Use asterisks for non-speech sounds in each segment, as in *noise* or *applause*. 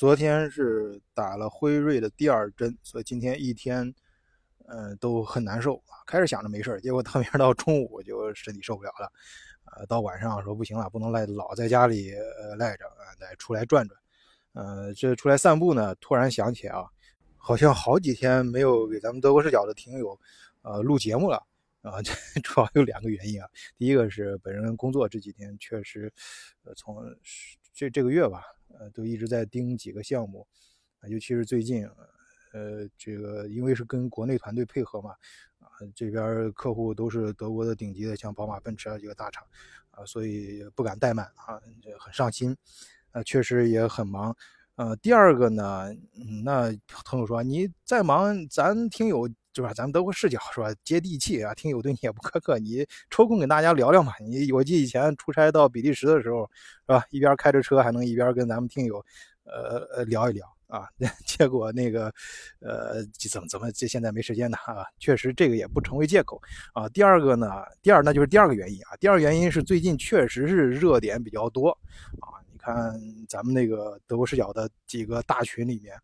昨天是打了辉瑞的第二针，所以今天一天，呃，都很难受啊。开始想着没事结果特别到中午就身体受不了了，呃，到晚上说不行了，不能赖老在家里呃赖着啊，得出来转转。呃，这出来散步呢，突然想起啊，好像好几天没有给咱们德国视角的听友呃录节目了啊。这 *laughs* 主要有两个原因啊，第一个是本人工作这几天确实，呃，从这这个月吧。呃，都一直在盯几个项目，啊，尤其是最近，呃，这个因为是跟国内团队配合嘛，啊，这边客户都是德国的顶级的，像宝马、奔驰啊几个大厂，啊，所以不敢怠慢啊，很上心，啊，确实也很忙。呃，第二个呢，那朋友说你再忙，咱听友是吧？咱们德国视角是吧？接地气啊，听友对你也不苛刻，你抽空跟大家聊聊嘛。你我记得以前出差到比利时的时候，是吧？一边开着车还能一边跟咱们听友，呃呃聊一聊啊。*laughs* 结果那个，呃，怎么怎么这现在没时间呢？啊，确实这个也不成为借口啊。第二个呢，第二那就是第二个原因啊。第二个原因是最近确实是热点比较多啊。你看咱们那个德国视角的几个大群里面，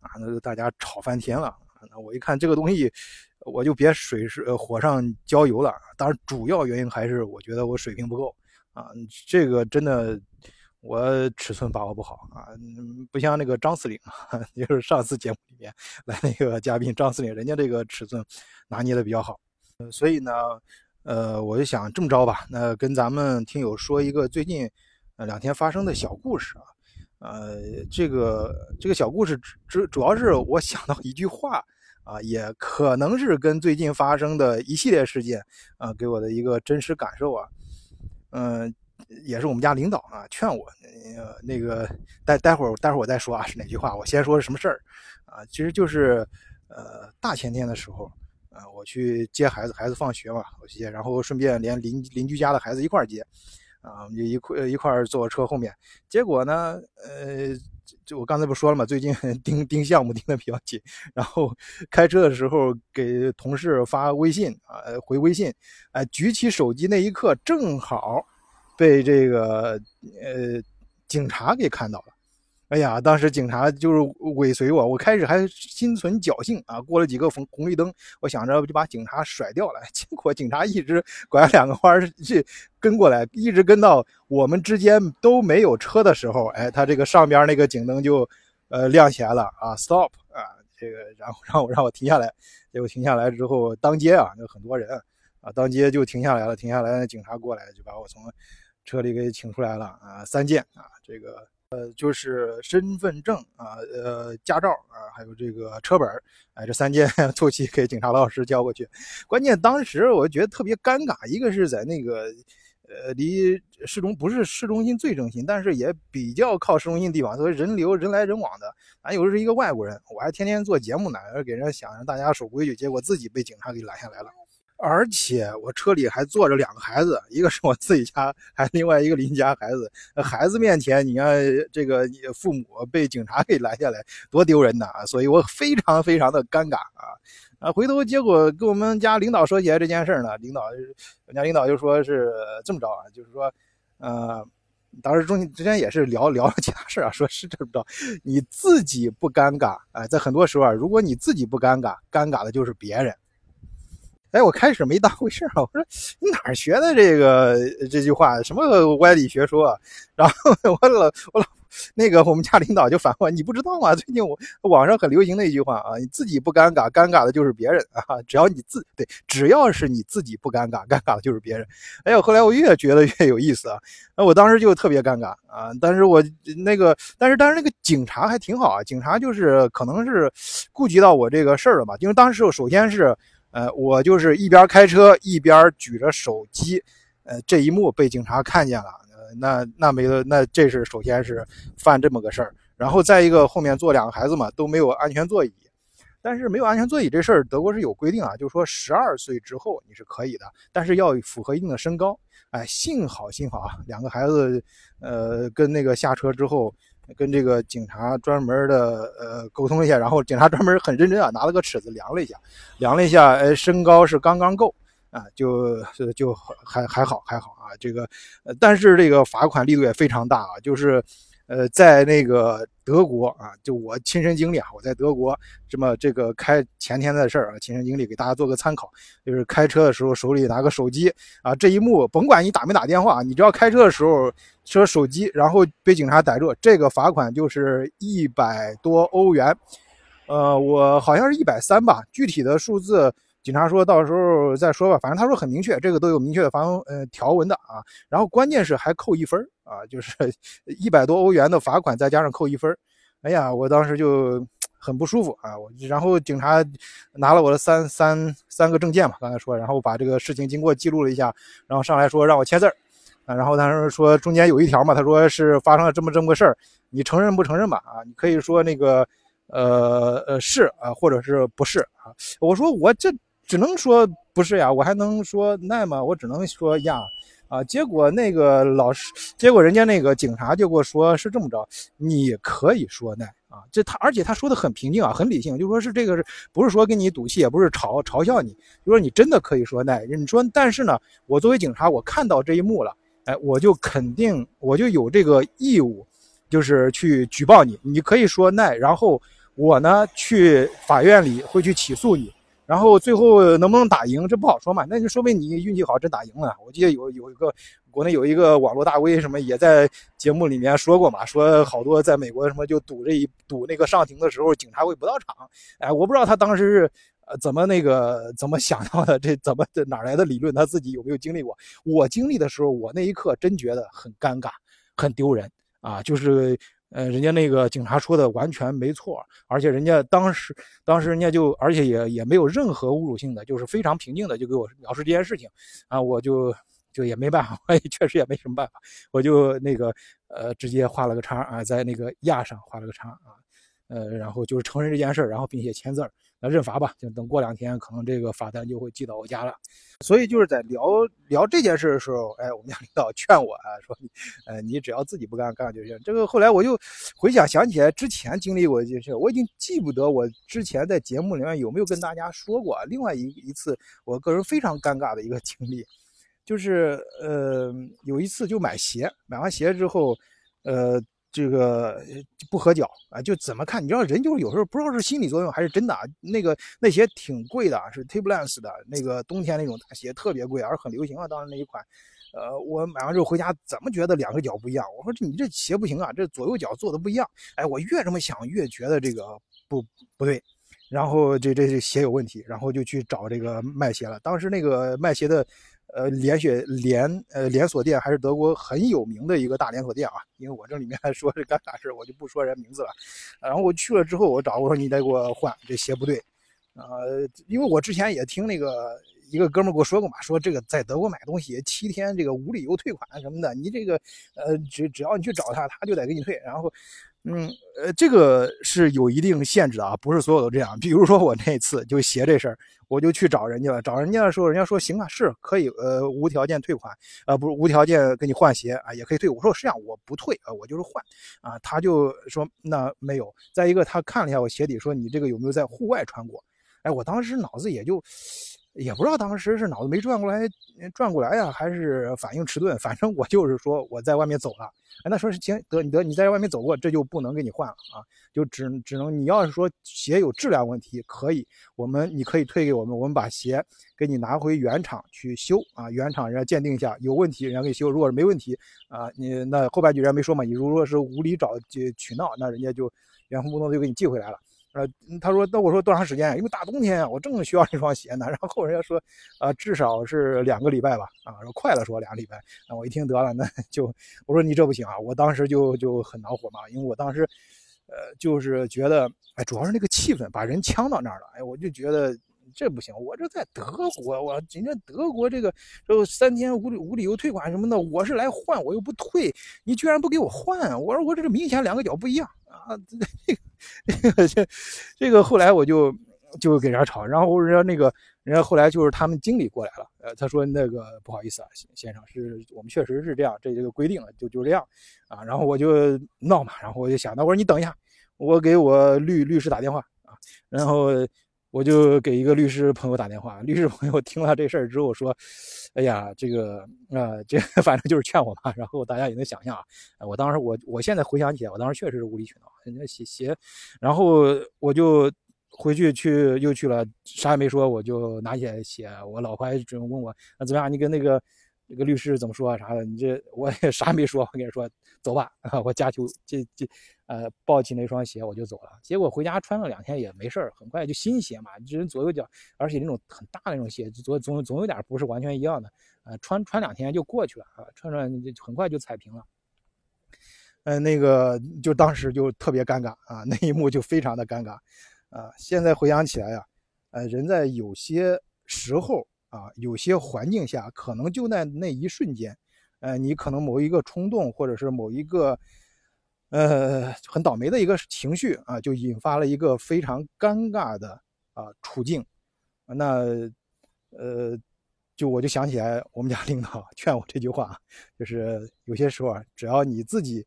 啊，那大家吵翻天了。那我一看这个东西，我就别水是火上浇油了。当然，主要原因还是我觉得我水平不够啊。这个真的我尺寸把握不好啊，不像那个张司令，*laughs* 就是上次节目里面来那个嘉宾张司令，人家这个尺寸拿捏的比较好。所以呢，呃，我就想这么着吧，那跟咱们听友说一个最近。呃，两天发生的小故事啊，呃，这个这个小故事主主要是我想到一句话啊，也可能是跟最近发生的一系列事件啊，给我的一个真实感受啊，嗯，也是我们家领导啊劝我，呃，那个待待会儿待会儿我再说啊是哪句话，我先说是什么事儿啊，其实就是呃大前天的时候啊，我去接孩子，孩子放学嘛，我去接，然后顺便连邻邻居家的孩子一块儿接。啊，我们就一块一块坐车后面，结果呢，呃，就我刚才不说了嘛，最近 *laughs* 盯盯项目盯得比较紧，然后开车的时候给同事发微信啊，回微信，哎，举起手机那一刻正好被这个呃警察给看到了。哎呀，当时警察就是尾随我，我开始还心存侥幸啊，过了几个红红绿灯，我想着就把警察甩掉了，*laughs* 结果警察一直拐两个弯去跟过来，一直跟到我们之间都没有车的时候，哎，他这个上边那个警灯就呃亮起来了啊，stop 啊，这个然后让我让我停下来，结果停下来之后，当街啊，有很多人啊，当街就停下来了，停下来，警察过来就把我从车里给请出来了啊，三件啊，这个。呃，就是身份证啊，呃，驾照啊，还有这个车本哎，这三件 *laughs* 凑齐给警察老师交过去。关键当时我觉得特别尴尬，一个是在那个，呃，离市中不是市中心最中心，但是也比较靠市中心地方，所以人流人来人往的。俺又是一个外国人，我还天天做节目呢，给人家想让大家守规矩，结果自己被警察给拦下来了。而且我车里还坐着两个孩子，一个是我自己家，还另外一个邻家孩子。孩子面前，你看这个父母被警察给拦下来，多丢人呐！所以我非常非常的尴尬啊啊！回头结果跟我们家领导说起来这件事呢，领导我家领导就说是这么着啊，就是说，呃，当时中之前也是聊聊了其他事啊，说是这么着，你自己不尴尬啊，在很多时候啊，如果你自己不尴尬，尴尬的就是别人。哎，我开始没当回事啊！我说你哪儿学的这个这句话？什么歪理学说？然后我老我老那个我们家领导就反问：你不知道吗？最近我网上很流行的一句话啊，你自己不尴尬，尴尬的就是别人啊！只要你自对，只要是你自己不尴尬，尴尬的就是别人。哎呦，后来我越觉得越有意思啊！那我当时就特别尴尬啊！但是我那个，但是但是那个警察还挺好啊，警察就是可能是顾及到我这个事儿了吧？因为当时首先是。呃，我就是一边开车一边举着手机，呃，这一幕被警察看见了，呃，那那没了，那这是首先是犯这么个事儿，然后再一个后面坐两个孩子嘛，都没有安全座椅，但是没有安全座椅这事儿，德国是有规定啊，就是说十二岁之后你是可以的，但是要符合一定的身高，哎，幸好幸好啊，两个孩子，呃，跟那个下车之后。跟这个警察专门的呃沟通一下，然后警察专门很认真啊，拿了个尺子量了一下，量了一下，哎，身高是刚刚够啊，就就还还好还好啊，这个，但是这个罚款力度也非常大啊，就是呃，在那个德国啊，就我亲身经历啊，我在德国这么这个开前天的事儿啊，亲身经历给大家做个参考，就是开车的时候手里拿个手机啊，这一幕甭管你打没打电话，你只要开车的时候说手机，然后被警察逮住，这个罚款就是一百多欧元，呃，我好像是一百三吧，具体的数字。警察说到时候再说吧，反正他说很明确，这个都有明确的罚呃条文的啊。然后关键是还扣一分啊，就是 *laughs* 一百多欧元的罚款再加上扣一分哎呀，我当时就很不舒服啊。我然后警察拿了我的三三三个证件嘛，刚才说，然后把这个事情经过记录了一下，然后上来说让我签字啊。然后他说说中间有一条嘛，他说是发生了这么这么个事儿，你承认不承认吧？啊，你可以说那个呃呃是啊，或者是不是啊？我说我这。只能说不是呀，我还能说那吗？我只能说呀，啊，结果那个老师，结果人家那个警察就给我说是这么着，你可以说那啊，这他而且他说的很平静啊，很理性，就说是这个是不是说跟你赌气，也不是嘲嘲笑你，就说你真的可以说那，你说但是呢，我作为警察，我看到这一幕了，哎，我就肯定我就有这个义务，就是去举报你，你可以说那，然后我呢去法院里会去起诉你。然后最后能不能打赢，这不好说嘛？那就说明你运气好，真打赢了。我记得有有一个国内有一个网络大 V 什么也在节目里面说过嘛，说好多在美国什么就赌这一赌那个上庭的时候，警察会不到场。哎，我不知道他当时是呃怎么那个怎么想到的，这怎么哪来的理论？他自己有没有经历过？我经历的时候，我那一刻真觉得很尴尬，很丢人啊，就是。呃，人家那个警察说的完全没错，而且人家当时，当时人家就，而且也也没有任何侮辱性的，就是非常平静的就给我描述这件事情，啊，我就就也没办法，我也确实也没什么办法，我就那个呃直接画了个叉啊，在那个亚上画了个叉啊，呃，然后就是承认这件事然后并且签字儿。那认罚吧，就等过两天，可能这个罚单就会寄到我家了。所以就是在聊聊这件事的时候，哎，我们家领导劝我啊，说，呃，你只要自己不干，干就行。这个后来我就回想想起来之前经历过一件事，我已经记不得我之前在节目里面有没有跟大家说过。另外一一次，我个人非常尴尬的一个 *laughs* 经历，就是呃，有一次就买鞋，买完鞋之后，呃。这个不合脚啊，就怎么看？你知道人就是有时候不知道是心理作用还是真的啊。那个那鞋挺贵的，是 Timberland 的那个冬天那种大鞋，特别贵，而很流行啊。当时那一款，呃，我买完之后回家怎么觉得两个脚不一样？我说这你这鞋不行啊，这左右脚做的不一样。哎，我越这么想越觉得这个不不对，然后这这鞋有问题，然后就去找这个卖鞋了。当时那个卖鞋的。呃，连锁连呃连锁店还是德国很有名的一个大连锁店啊，因为我这里面说是干啥事我就不说人名字了。然后我去了之后，我找我说你再给我换这鞋不对，呃，因为我之前也听那个一个哥们儿给我说过嘛，说这个在德国买东西七天这个无理由退款什么的，你这个呃只只要你去找他，他就得给你退。然后。嗯，呃，这个是有一定限制的啊，不是所有都这样。比如说我那次就鞋这事儿，我就去找人家了。找人家的时候，人家说行啊，是可以，呃，无条件退款，呃，不是无条件给你换鞋啊，也可以退。我说实际上我不退啊，我就是换啊。他就说那没有。再一个，他看了一下我鞋底，说你这个有没有在户外穿过？哎，我当时脑子也就。也不知道当时是脑子没转过来，转过来呀，还是反应迟钝。反正我就是说我在外面走了。哎，那说是行，得你得你在外面走过，这就不能给你换了啊，就只只能你要是说鞋有质量问题，可以，我们你可以退给我们，我们把鞋给你拿回原厂去修啊，原厂人家鉴定一下有问题，人家给你修。如果是没问题啊，你那后半句人家没说嘛，你如果是无理找取闹，那人家就原封不动就给你寄回来了。呃，他说，那我说多长时间？因为大冬天啊，我正需要这双鞋呢。*laughs* 然后人家说，呃，至少是两个礼拜吧。啊，说快了说两个礼拜。那我一听得了，那 *laughs* 就我说你这不行啊。我当时就就很恼火嘛，因为我当时，呃，就是觉得，哎，主要是那个气氛把人呛到那儿了。哎，我就觉得。这不行，我这在德国，我人家德国这个这三天无理无理由退款什么的，我是来换，我又不退，你居然不给我换？我说我这是明显两个脚不一样啊！这个这这个后来我就就给人家吵，然后人家那个人家后来就是他们经理过来了，呃，他说那个不好意思啊，先生，是我们确实是这样，这这个规定了就就这样啊。然后我就闹嘛，然后我就想，那我说你等一下，我给我律律师打电话啊，然后。我就给一个律师朋友打电话，律师朋友听了这事儿之后说：“哎呀，这个啊，这反正就是劝我嘛。”然后大家也能想象啊，我当时我我现在回想起来，我当时确实是无理取闹，人家写写，然后我就回去去又去了，啥也没说，我就拿起来写。我老婆还准问我，那怎么样？你跟那个。这个律师怎么说啊？啥的？你这我也啥没说，我跟你说，走吧。*laughs* 我加球这这，呃，抱起那双鞋我就走了。结果回家穿了两天也没事儿，很快就新鞋嘛，这人左右脚，而且那种很大那种鞋，总总总有点不是完全一样的。呃，穿穿两天就过去了啊，穿穿很快就踩平了。嗯，那个就当时就特别尴尬啊，那一幕就非常的尴尬啊。现在回想起来呀，呃，人在有些时候。啊，有些环境下可能就在那一瞬间，呃，你可能某一个冲动，或者是某一个，呃，很倒霉的一个情绪啊，就引发了一个非常尴尬的啊处境。那，呃，就我就想起来我们家领导 *laughs* 劝我这句话，就是有些时候啊，只要你自己，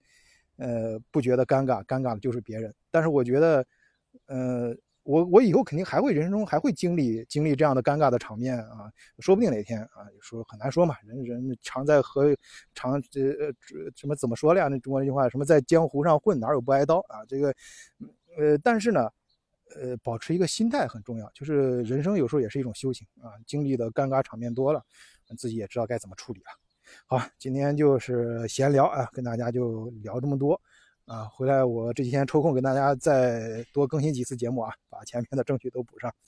呃，不觉得尴尬，尴尬的就是别人。但是我觉得，呃。我我以后肯定还会人生中还会经历经历这样的尴尬的场面啊，说不定哪天啊，说很难说嘛，人人常在河常这呃什么怎么说了呀？那中国那句话什么在江湖上混哪有不挨刀啊？这个呃，但是呢，呃，保持一个心态很重要，就是人生有时候也是一种修行啊。经历的尴尬场面多了，自己也知道该怎么处理了。好，今天就是闲聊啊，跟大家就聊这么多。啊，回来我这几天抽空给大家再多更新几次节目啊，把前面的证据都补上。